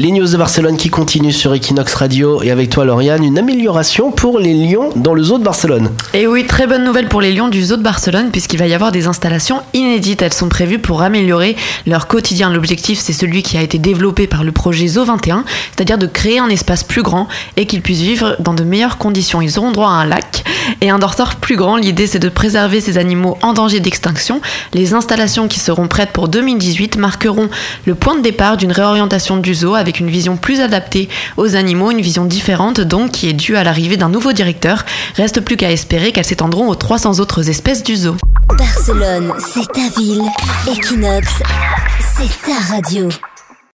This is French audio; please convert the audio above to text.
Les news de Barcelone qui continuent sur Equinox Radio et avec toi Lauriane, une amélioration pour les lions dans le zoo de Barcelone. Et oui, très bonne nouvelle pour les lions du zoo de Barcelone puisqu'il va y avoir des installations inédites. Elles sont prévues pour améliorer leur quotidien. L'objectif c'est celui qui a été développé par le projet Zoo 21, c'est-à-dire de créer un espace plus grand et qu'ils puissent vivre dans de meilleures conditions. Ils auront droit à un lac et un dortoir plus grand. L'idée c'est de préserver ces animaux en danger d'extinction. Les installations qui seront prêtes pour 2018 marqueront le point de départ d'une réorientation du zoo avec une vision plus adaptée aux animaux, une vision différente donc qui est due à l'arrivée d'un nouveau directeur. Reste plus qu'à espérer qu'elles s'étendront aux 300 autres espèces du zoo. Barcelone, c'est ta ville. Equinox, c'est ta radio.